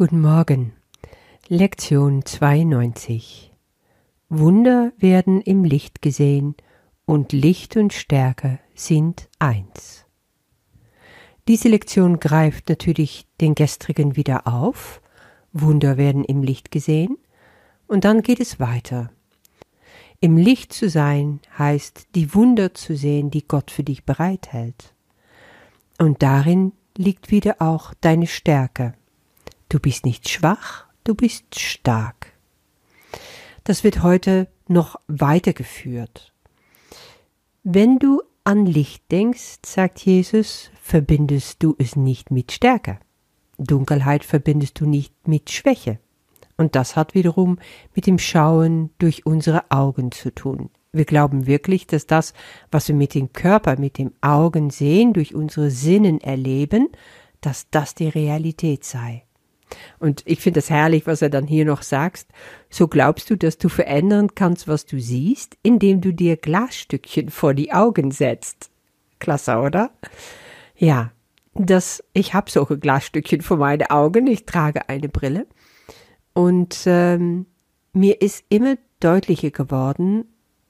Guten Morgen. Lektion 92. Wunder werden im Licht gesehen und Licht und Stärke sind eins. Diese Lektion greift natürlich den gestrigen wieder auf. Wunder werden im Licht gesehen. Und dann geht es weiter. Im Licht zu sein heißt, die Wunder zu sehen, die Gott für dich bereithält. Und darin liegt wieder auch deine Stärke. Du bist nicht schwach, du bist stark. Das wird heute noch weitergeführt. Wenn du an Licht denkst, sagt Jesus, verbindest du es nicht mit Stärke. Dunkelheit verbindest du nicht mit Schwäche. Und das hat wiederum mit dem Schauen durch unsere Augen zu tun. Wir glauben wirklich, dass das, was wir mit dem Körper, mit dem Augen sehen, durch unsere Sinnen erleben, dass das die Realität sei. Und ich finde es herrlich, was er dann hier noch sagt. So glaubst du, dass du verändern kannst, was du siehst, indem du dir Glasstückchen vor die Augen setzt. Klasse, oder? Ja, das, ich habe solche Glasstückchen vor meine Augen. Ich trage eine Brille. Und ähm, mir ist immer deutlicher geworden,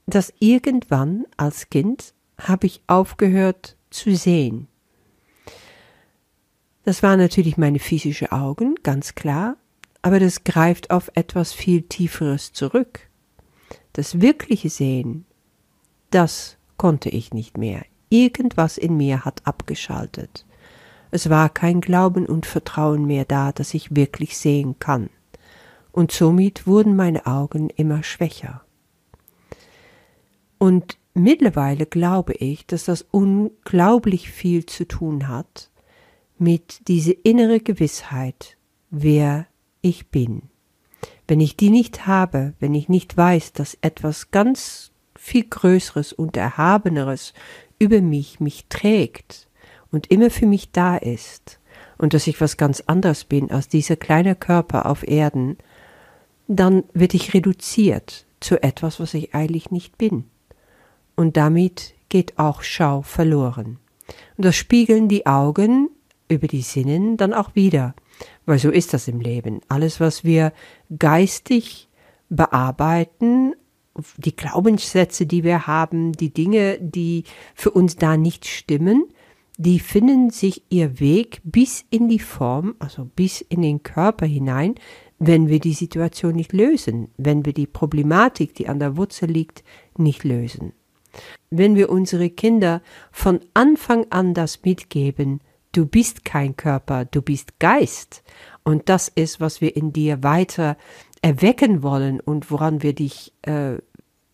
dass irgendwann als Kind habe ich aufgehört zu sehen. Das waren natürlich meine physischen Augen, ganz klar, aber das greift auf etwas viel Tieferes zurück. Das wirkliche Sehen, das konnte ich nicht mehr. Irgendwas in mir hat abgeschaltet. Es war kein Glauben und Vertrauen mehr da, dass ich wirklich sehen kann. Und somit wurden meine Augen immer schwächer. Und mittlerweile glaube ich, dass das unglaublich viel zu tun hat mit dieser innere Gewissheit, wer ich bin. Wenn ich die nicht habe, wenn ich nicht weiß, dass etwas ganz viel Größeres und Erhabeneres über mich mich trägt und immer für mich da ist und dass ich was ganz anderes bin als dieser kleine Körper auf Erden, dann werde ich reduziert zu etwas, was ich eigentlich nicht bin. Und damit geht auch Schau verloren. Und das spiegeln die Augen über die Sinnen dann auch wieder. Weil so ist das im Leben. Alles, was wir geistig bearbeiten, die Glaubenssätze, die wir haben, die Dinge, die für uns da nicht stimmen, die finden sich ihr Weg bis in die Form, also bis in den Körper hinein, wenn wir die Situation nicht lösen, wenn wir die Problematik, die an der Wurzel liegt, nicht lösen. Wenn wir unsere Kinder von Anfang an das mitgeben, Du bist kein Körper, du bist Geist. Und das ist, was wir in dir weiter erwecken wollen und woran wir dich äh,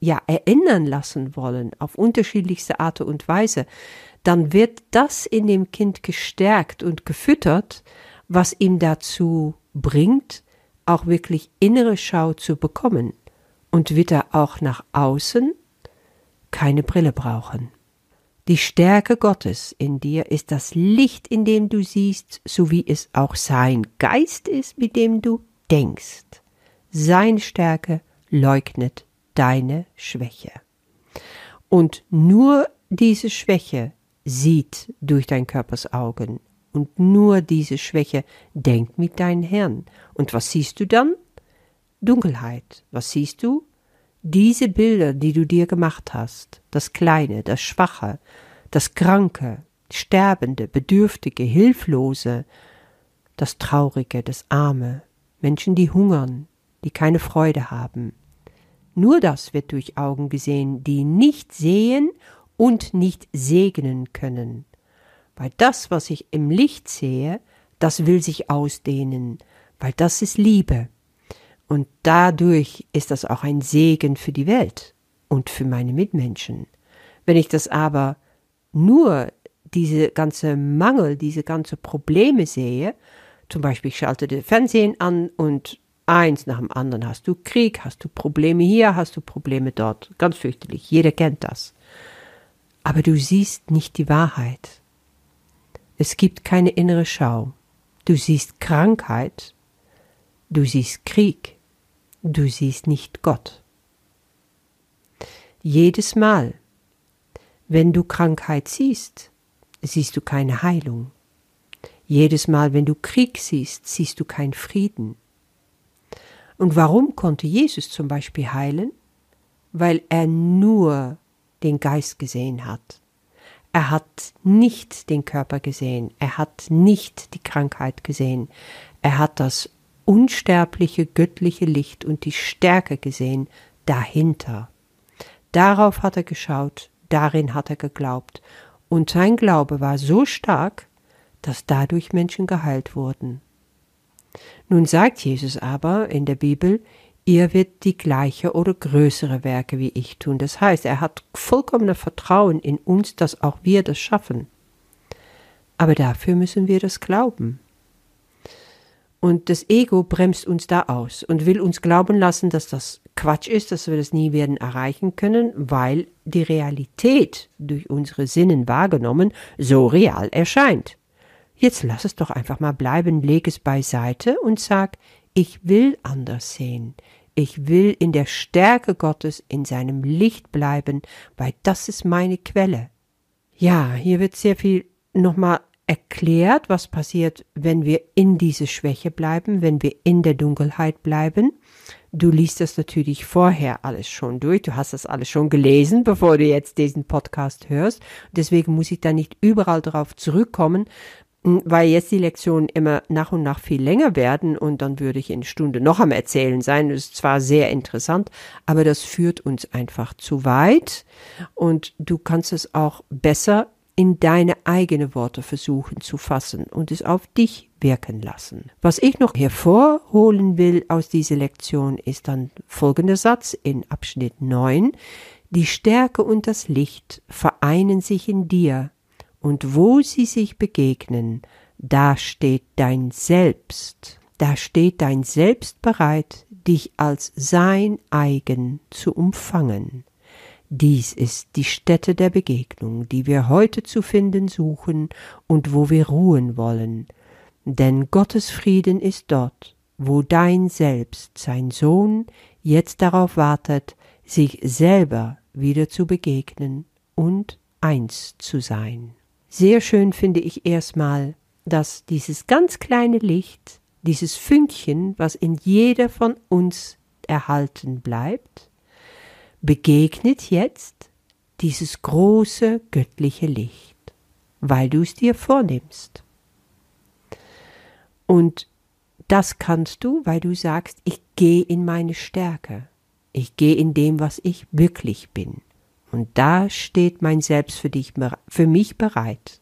ja erinnern lassen wollen auf unterschiedlichste Art und Weise, dann wird das in dem Kind gestärkt und gefüttert, was ihm dazu bringt, auch wirklich innere Schau zu bekommen und wird er auch nach außen keine Brille brauchen. Die Stärke Gottes in dir ist das Licht, in dem du siehst, so wie es auch sein Geist ist, mit dem du denkst. Seine Stärke leugnet deine Schwäche. Und nur diese Schwäche sieht durch dein Körpers Augen. Und nur diese Schwäche denkt mit deinem Herrn. Und was siehst du dann? Dunkelheit. Was siehst du? Diese Bilder, die du dir gemacht hast, das Kleine, das Schwache, das Kranke, Sterbende, Bedürftige, Hilflose, das Traurige, das Arme, Menschen, die hungern, die keine Freude haben. Nur das wird durch Augen gesehen, die nicht sehen und nicht segnen können. Weil das, was ich im Licht sehe, das will sich ausdehnen, weil das ist Liebe. Und dadurch ist das auch ein Segen für die Welt und für meine Mitmenschen. Wenn ich das aber nur diese ganze Mangel, diese ganze Probleme sehe, zum Beispiel ich schalte das Fernsehen an und eins nach dem anderen hast du Krieg, hast du Probleme hier, hast du Probleme dort, ganz fürchterlich, jeder kennt das. Aber du siehst nicht die Wahrheit. Es gibt keine innere Schau. Du siehst Krankheit, du siehst Krieg, du siehst nicht Gott. Jedes Mal, wenn du Krankheit siehst, siehst du keine Heilung. Jedes Mal, wenn du Krieg siehst, siehst du keinen Frieden. Und warum konnte Jesus zum Beispiel heilen? Weil er nur den Geist gesehen hat. Er hat nicht den Körper gesehen, er hat nicht die Krankheit gesehen, er hat das unsterbliche göttliche Licht und die Stärke gesehen dahinter. Darauf hat er geschaut, darin hat er geglaubt, und sein Glaube war so stark, dass dadurch Menschen geheilt wurden. Nun sagt Jesus aber in der Bibel, ihr wird die gleiche oder größere Werke wie ich tun. Das heißt, er hat vollkommenes Vertrauen in uns, dass auch wir das schaffen. Aber dafür müssen wir das glauben. Und das Ego bremst uns da aus und will uns glauben lassen, dass das Quatsch ist, dass wir das nie werden erreichen können, weil die Realität durch unsere Sinnen wahrgenommen so real erscheint. Jetzt lass es doch einfach mal bleiben, leg es beiseite und sag, ich will anders sehen. Ich will in der Stärke Gottes, in seinem Licht bleiben, weil das ist meine Quelle. Ja, hier wird sehr viel nochmal erklärt, was passiert, wenn wir in diese Schwäche bleiben, wenn wir in der Dunkelheit bleiben. Du liest das natürlich vorher alles schon durch, du hast das alles schon gelesen, bevor du jetzt diesen Podcast hörst. Deswegen muss ich da nicht überall darauf zurückkommen, weil jetzt die Lektionen immer nach und nach viel länger werden und dann würde ich in Stunde noch am Erzählen sein. Das ist zwar sehr interessant, aber das führt uns einfach zu weit und du kannst es auch besser in deine eigene Worte versuchen zu fassen und es auf dich wirken lassen. Was ich noch hervorholen will aus dieser Lektion ist dann folgender Satz in Abschnitt 9. Die Stärke und das Licht vereinen sich in dir, und wo sie sich begegnen, da steht dein Selbst, da steht dein Selbst bereit, dich als sein eigen zu umfangen. Dies ist die Stätte der Begegnung, die wir heute zu finden suchen und wo wir ruhen wollen. Denn Gottes Frieden ist dort, wo dein Selbst, sein Sohn, jetzt darauf wartet, sich selber wieder zu begegnen und eins zu sein. Sehr schön finde ich erstmal, dass dieses ganz kleine Licht, dieses Fünkchen, was in jeder von uns erhalten bleibt, begegnet jetzt dieses große göttliche Licht, weil du es dir vornimmst. Und das kannst du, weil du sagst, ich gehe in meine Stärke, ich gehe in dem, was ich wirklich bin. Und da steht mein Selbst für dich, für mich bereit.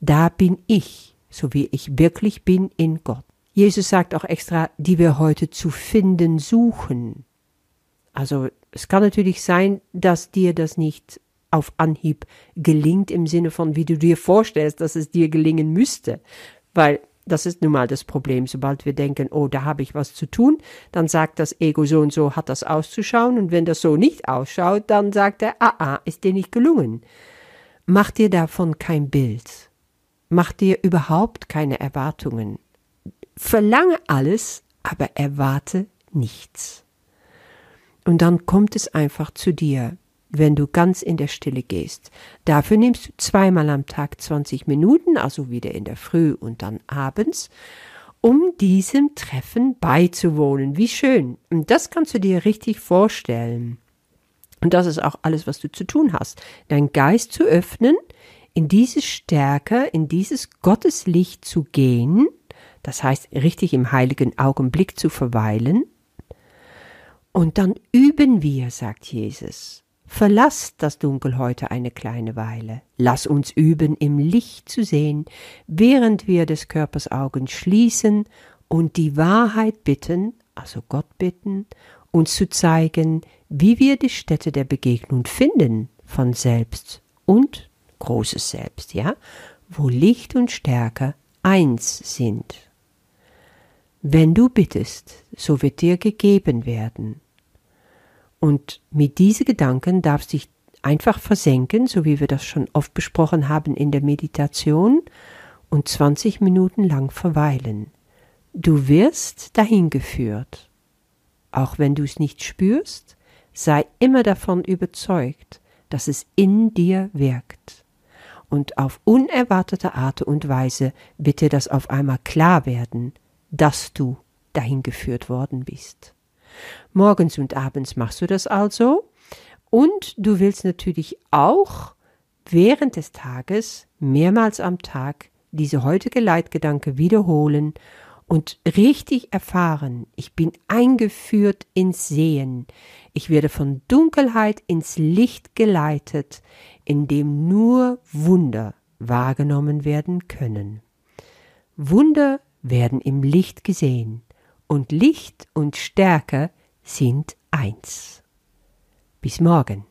Da bin ich, so wie ich wirklich bin in Gott. Jesus sagt auch extra, die wir heute zu finden suchen. Also es kann natürlich sein, dass dir das nicht auf Anhieb gelingt im Sinne von, wie du dir vorstellst, dass es dir gelingen müsste. Weil das ist nun mal das Problem. Sobald wir denken, oh, da habe ich was zu tun, dann sagt das Ego so und so hat das auszuschauen. Und wenn das so nicht ausschaut, dann sagt er, ah, ah, ist dir nicht gelungen. Mach dir davon kein Bild. Mach dir überhaupt keine Erwartungen. Verlange alles, aber erwarte nichts. Und dann kommt es einfach zu dir, wenn du ganz in der Stille gehst. Dafür nimmst du zweimal am Tag 20 Minuten, also wieder in der Früh und dann abends, um diesem Treffen beizuwohnen. Wie schön. Und das kannst du dir richtig vorstellen. Und das ist auch alles, was du zu tun hast. Dein Geist zu öffnen, in diese Stärke, in dieses Gotteslicht zu gehen, das heißt richtig im heiligen Augenblick zu verweilen, und dann üben wir, sagt Jesus. Verlass das Dunkel heute eine kleine Weile. Lass uns üben, im Licht zu sehen, während wir des Körpers Augen schließen und die Wahrheit bitten, also Gott bitten, uns zu zeigen, wie wir die Stätte der Begegnung finden von Selbst und großes Selbst, ja, wo Licht und Stärke eins sind. Wenn du bittest, so wird dir gegeben werden. Und mit diesen Gedanken darfst du dich einfach versenken, so wie wir das schon oft besprochen haben in der Meditation, und 20 Minuten lang verweilen. Du wirst dahin geführt. Auch wenn du es nicht spürst, sei immer davon überzeugt, dass es in dir wirkt. und auf unerwartete Art und Weise dir das auf einmal klar werden, dass du dahin geführt worden bist. Morgens und abends machst du das also. Und du willst natürlich auch während des Tages mehrmals am Tag diese heutige Leitgedanke wiederholen und richtig erfahren, ich bin eingeführt ins Sehen, ich werde von Dunkelheit ins Licht geleitet, in dem nur Wunder wahrgenommen werden können. Wunder werden im Licht gesehen, und Licht und Stärke sind eins. Bis morgen.